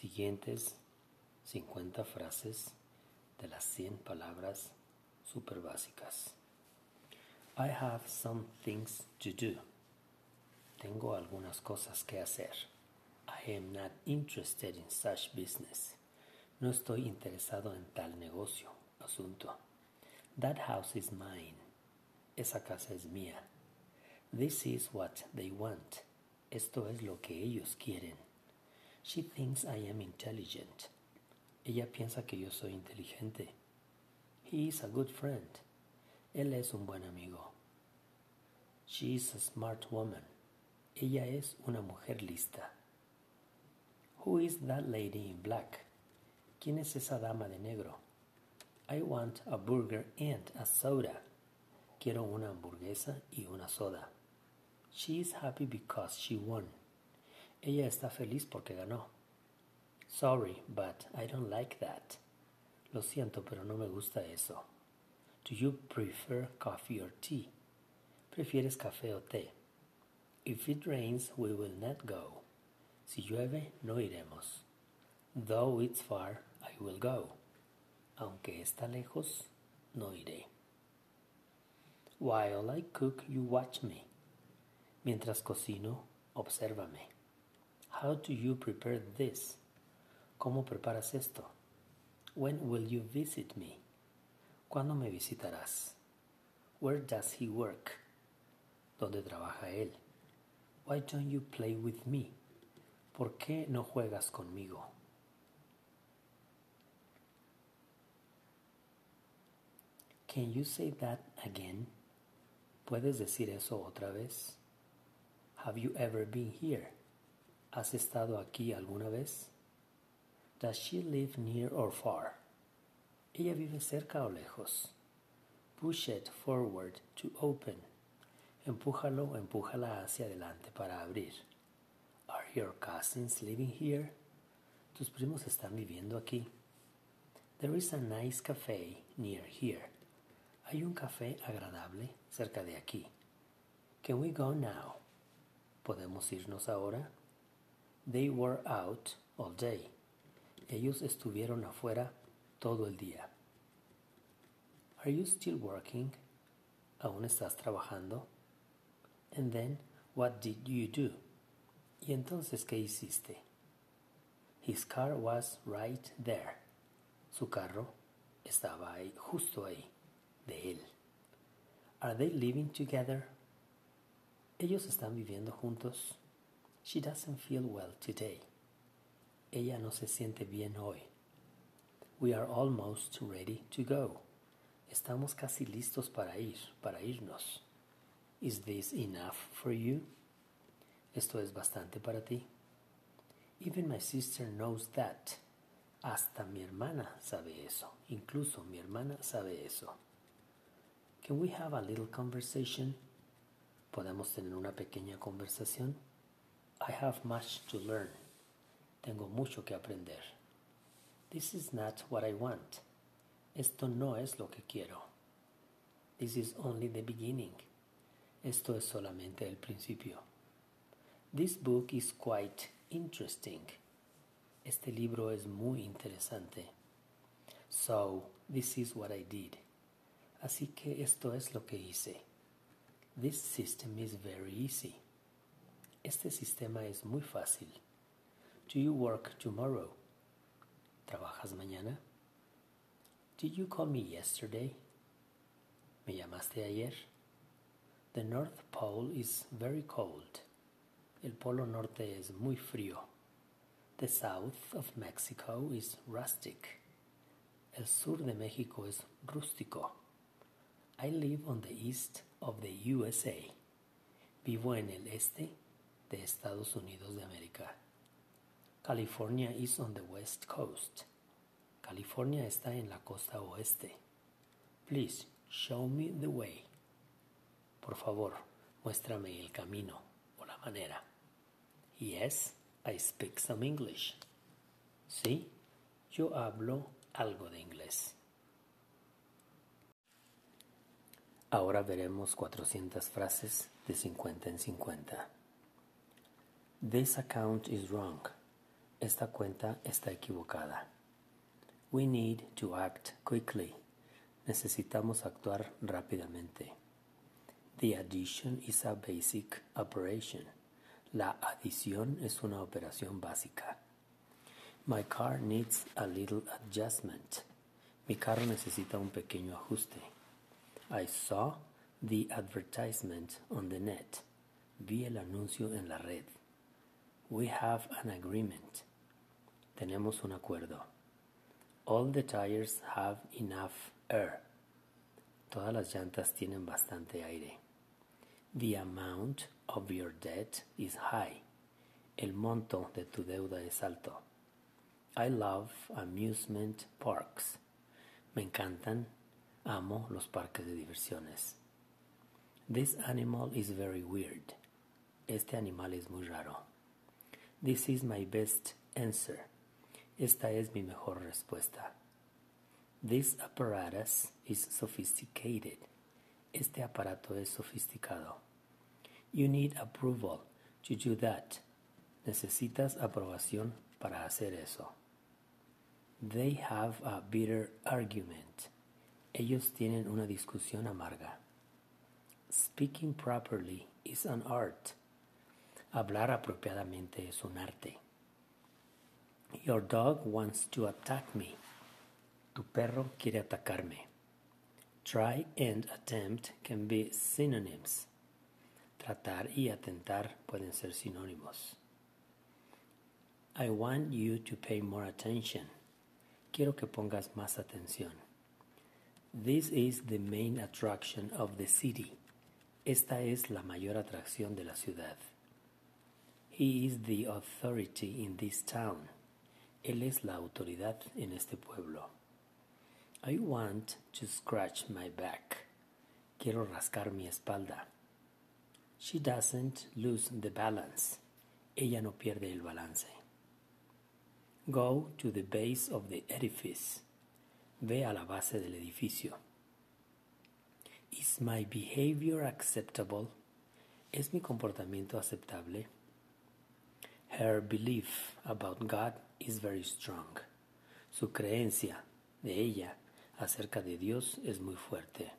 siguientes 50 frases de las 100 palabras super básicas. I have some things to do. Tengo algunas cosas que hacer. I am not interested in such business. No estoy interesado en tal negocio, asunto. That house is mine. Esa casa es mía. This is what they want. Esto es lo que ellos quieren. She thinks I am intelligent. Ella piensa que yo soy inteligente. He is a good friend. Él es un buen amigo. She is a smart woman. Ella es una mujer lista. Who is that lady in black? ¿Quién es esa dama de negro? I want a burger and a soda. Quiero una hamburguesa y una soda. She is happy because she won. Ella está feliz porque ganó. Sorry, but I don't like that. Lo siento, pero no me gusta eso. Do you prefer coffee or tea? ¿Prefieres café o té? If it rains, we will not go. Si llueve, no iremos. Though it's far, I will go. Aunque está lejos, no iré. While I cook, you watch me. Mientras cocino, obsérvame. How do you prepare this? ¿Cómo preparas esto? When will you visit me? ¿Cuándo me visitarás? Where does he work? ¿Dónde trabaja él? Why don't you play with me? ¿Por qué no juegas conmigo? Can you say that again? ¿Puedes decir eso otra vez? Have you ever been here? ¿Has estado aquí alguna vez? Does she live near or far? ¿Ella vive cerca o lejos? Push it forward to open. Empújalo o empújala hacia adelante para abrir. Are your cousins living here? ¿Tus primos están viviendo aquí? There is a nice cafe near here. Hay un café agradable cerca de aquí. Can we go now? ¿Podemos irnos ahora? They were out all day. Ellos estuvieron afuera todo el día. Are you still working? ¿Aún estás trabajando? And then, what did you do? ¿Y entonces qué hiciste? His car was right there. Su carro estaba ahí, justo ahí, de él. Are they living together? Ellos están viviendo juntos. She doesn't feel well today. Ella no se siente bien hoy. We are almost ready to go. Estamos casi listos para ir, para irnos. Is this enough for you? Esto es bastante para ti. Even my sister knows that. Hasta mi hermana sabe eso. Incluso mi hermana sabe eso. Can we have a little conversation? ¿Podemos tener una pequeña conversación? I have much to learn. Tengo mucho que aprender. This is not what I want. Esto no es lo que quiero. This is only the beginning. Esto es solamente el principio. This book is quite interesting. Este libro es muy interesante. So, this is what I did. Así que esto es lo que hice. This system is very easy. Este sistema es muy fácil. Do you work tomorrow? ¿Trabajas mañana? Did you call me yesterday? ¿Me llamaste ayer? The North Pole is very cold. El polo norte es muy frío. The south of Mexico is rustic. El sur de México es rústico. I live on the east of the USA. Vivo en el este de Estados Unidos de América. California is on the west coast. California está en la costa oeste. Please show me the way. Por favor, muéstrame el camino o la manera. Yes, I speak some English. Sí, yo hablo algo de inglés. Ahora veremos 400 frases de 50 en 50. This account is wrong. esta cuenta está equivocada. We need to act quickly. Necesitamos actuar rápidamente. The addition is a basic operation. La adición es una operación básica. My car needs a little adjustment. Mi carro necesita un pequeño ajuste. I saw the advertisement on the net. Vi el anuncio en la red. We have an agreement. Tenemos un acuerdo. All the tires have enough air. Todas las llantas tienen bastante aire. The amount of your debt is high. El monto de tu deuda es alto. I love amusement parks. Me encantan, amo los parques de diversiones. This animal is very weird. Este animal es muy raro. This is my best answer. Esta es mi mejor respuesta. This apparatus is sophisticated. Este aparato es sofisticado. You need approval to do that. Necesitas aprobación para hacer eso. They have a bitter argument. Ellos tienen una discusión amarga. Speaking properly is an art. Hablar apropiadamente es un arte. Your dog wants to attack me. Tu perro quiere atacarme. Try and attempt can be synonyms. Tratar y atentar pueden ser sinónimos. I want you to pay more attention. Quiero que pongas más atención. This is the main attraction of the city. Esta es la mayor atracción de la ciudad. He is the authority in this town. Él es la autoridad en este pueblo. I want to scratch my back. Quiero rascar mi espalda. She doesn't lose the balance. Ella no pierde el balance. Go to the base of the edifice. Ve a la base del edificio. Is my behavior acceptable? ¿Es mi comportamiento aceptable? Her belief about God is very strong. Su creencia de ella acerca de Dios es muy fuerte.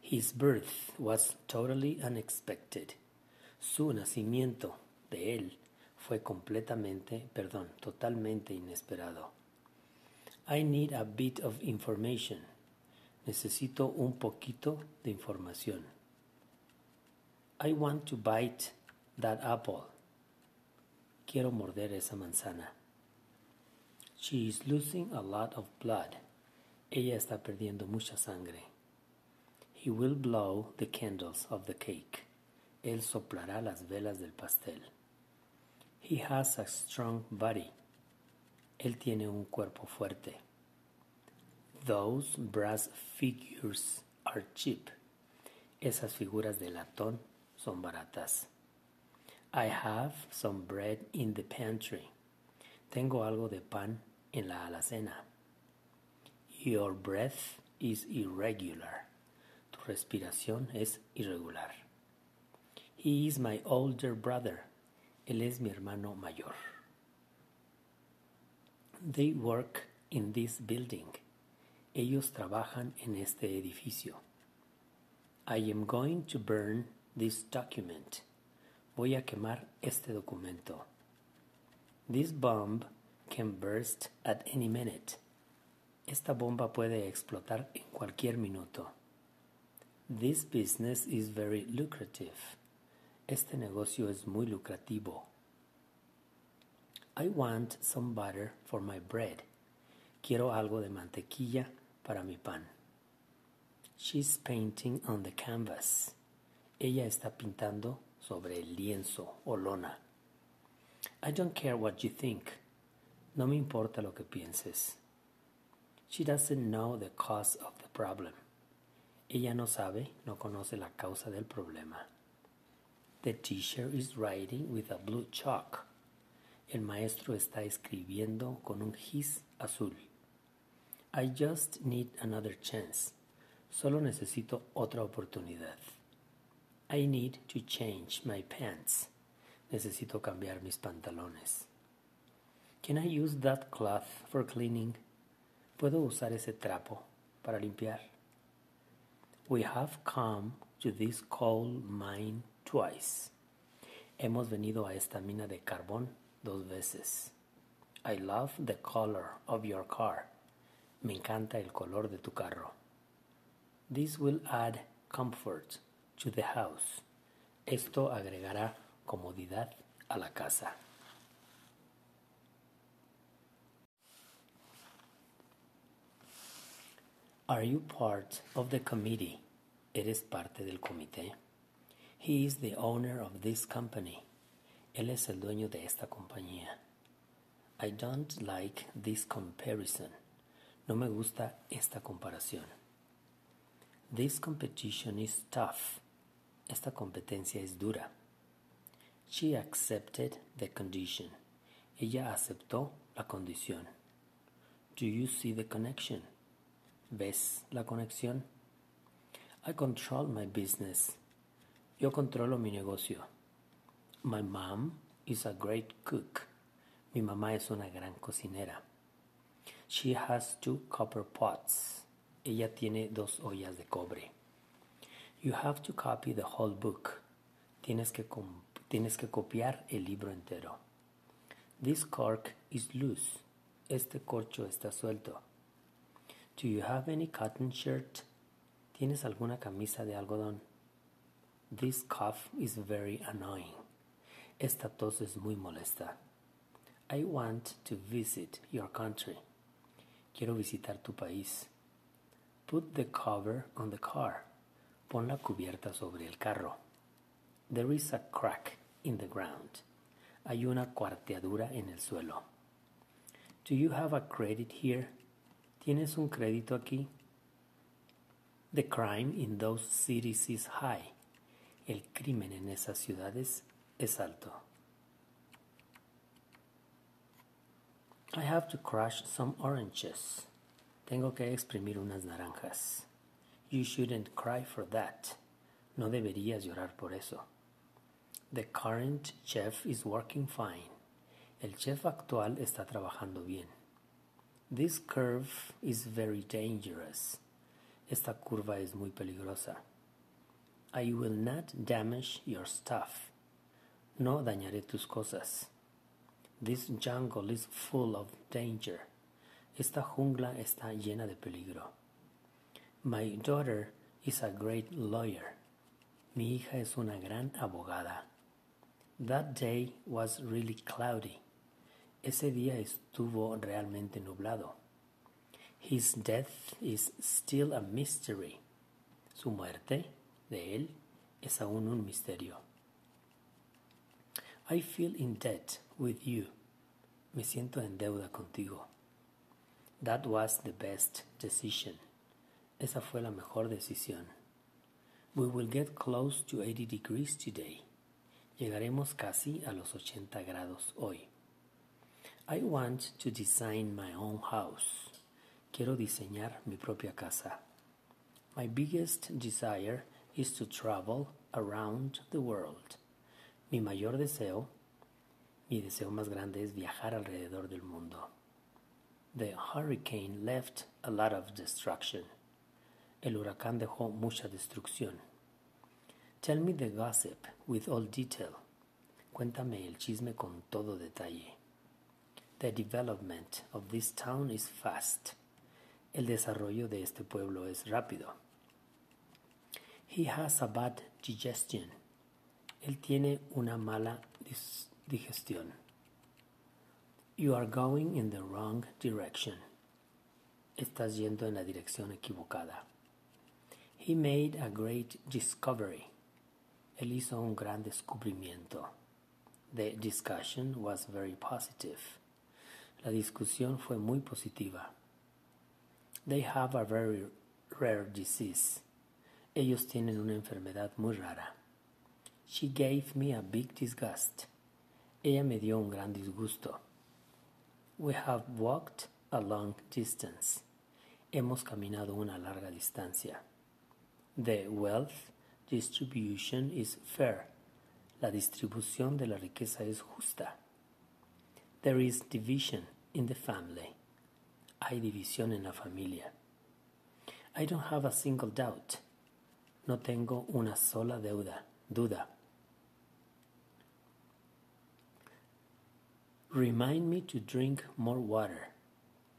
His birth was totally unexpected. Su nacimiento de él fue completamente, perdón, totalmente inesperado. I need a bit of information. Necesito un poquito de información. I want to bite that apple. Quiero morder esa manzana. She is losing a lot of blood. Ella está perdiendo mucha sangre. He will blow the candles of the cake. Él soplará las velas del pastel. He has a strong body. Él tiene un cuerpo fuerte. Those brass figures are cheap. Esas figuras de latón son baratas. I have some bread in the pantry. Tengo algo de pan en la alacena. Your breath is irregular. Tu respiración es irregular. He is my older brother. Él es mi hermano mayor. They work in this building. Ellos trabajan en este edificio. I am going to burn this document. Voy a quemar este documento. This bomb can burst at any minute. Esta bomba puede explotar en cualquier minuto. This business is very lucrative. Este negocio es muy lucrativo. I want some butter for my bread. Quiero algo de mantequilla para mi pan. She's painting on the canvas. Ella está pintando sobre el lienzo o lona. I don't care what you think. No me importa lo que pienses. She doesn't know the cause of the problem. Ella no sabe, no conoce la causa del problema. The teacher is writing with a blue chalk. El maestro está escribiendo con un gis azul. I just need another chance. Solo necesito otra oportunidad. I need to change my pants. Necesito cambiar mis pantalones. Can I use that cloth for cleaning? ¿Puedo usar ese trapo para limpiar? We have come to this coal mine twice. Hemos venido a esta mina de carbón dos veces. I love the color of your car. Me encanta el color de tu carro. This will add comfort to the house. Esto agregará comodidad a la casa. Are you part of the committee? ¿Eres parte del comité? He is the owner of this company. Él es el dueño de esta compañía. I don't like this comparison. No me gusta esta comparación. This competition is tough. Esta competencia es dura. She accepted the condition. Ella aceptó la condición. Do you see the connection? ¿Ves la conexión? I control my business. Yo controlo mi negocio. My mom is a great cook. Mi mamá es una gran cocinera. She has two copper pots. Ella tiene dos ollas de cobre. You have to copy the whole book. Tienes que, tienes que copiar el libro entero. This cork is loose. Este corcho está suelto. Do you have any cotton shirt? ¿Tienes alguna camisa de algodón? This cough is very annoying. Esta tos es muy molesta. I want to visit your country. Quiero visitar tu país. Put the cover on the car. Pon la cubierta sobre el carro. There is a crack in the ground. Hay una cuarteadura en el suelo. Do you have a credit here? ¿Tienes un crédito aquí? The crime in those cities is high. El crimen en esas ciudades es alto. I have to crush some oranges. Tengo que exprimir unas naranjas. You shouldn't cry for that. No deberías llorar por eso. The current chef is working fine. El chef actual está trabajando bien. This curve is very dangerous. Esta curva es muy peligrosa. I will not damage your stuff. No dañaré tus cosas. This jungle is full of danger. Esta jungla está llena de peligro. My daughter is a great lawyer. Mi hija es una gran abogada. That day was really cloudy. Ese día estuvo realmente nublado. His death is still a mystery. Su muerte, de él, es aún un misterio. I feel in debt with you. Me siento en deuda contigo. That was the best decision. Esa fue la mejor decisión. We will get close to 80 degrees today. Llegaremos casi a los 80 grados hoy. I want to design my own house. Quiero diseñar mi propia casa. My biggest desire is to travel around the world. Mi mayor deseo, mi deseo más grande es viajar alrededor del mundo. The hurricane left a lot of destruction. El huracán dejó mucha destrucción. Tell me the gossip with all detail. Cuéntame el chisme con todo detalle. The development of this town is fast. El desarrollo de este pueblo es rápido. He has a bad digestion. Él tiene una mala digestión. You are going in the wrong direction. Estás yendo en la dirección equivocada. He made a great discovery. Él hizo un gran descubrimiento. The discussion was very positive. La discusión fue muy positiva. They have a very rare disease. Ellos tienen una enfermedad muy rara. She gave me a big disgust. Ella me dio un gran disgusto. We have walked a long distance. Hemos caminado una larga distancia. The wealth distribution is fair. La distribución de la riqueza es justa. There is division in the family. Hay división en la familia. I don't have a single doubt. No tengo una sola deuda, duda. Remind me to drink more water.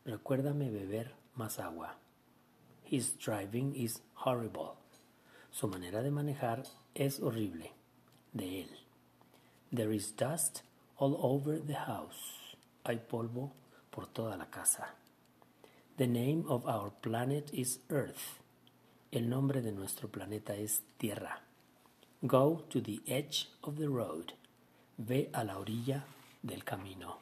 Recuérdame beber más agua. His driving is horrible. Su manera de manejar es horrible. De él. There is dust all over the house. Hay polvo por toda la casa. The name of our planet is Earth. El nombre de nuestro planeta es Tierra. Go to the edge of the road. Ve a la orilla del camino.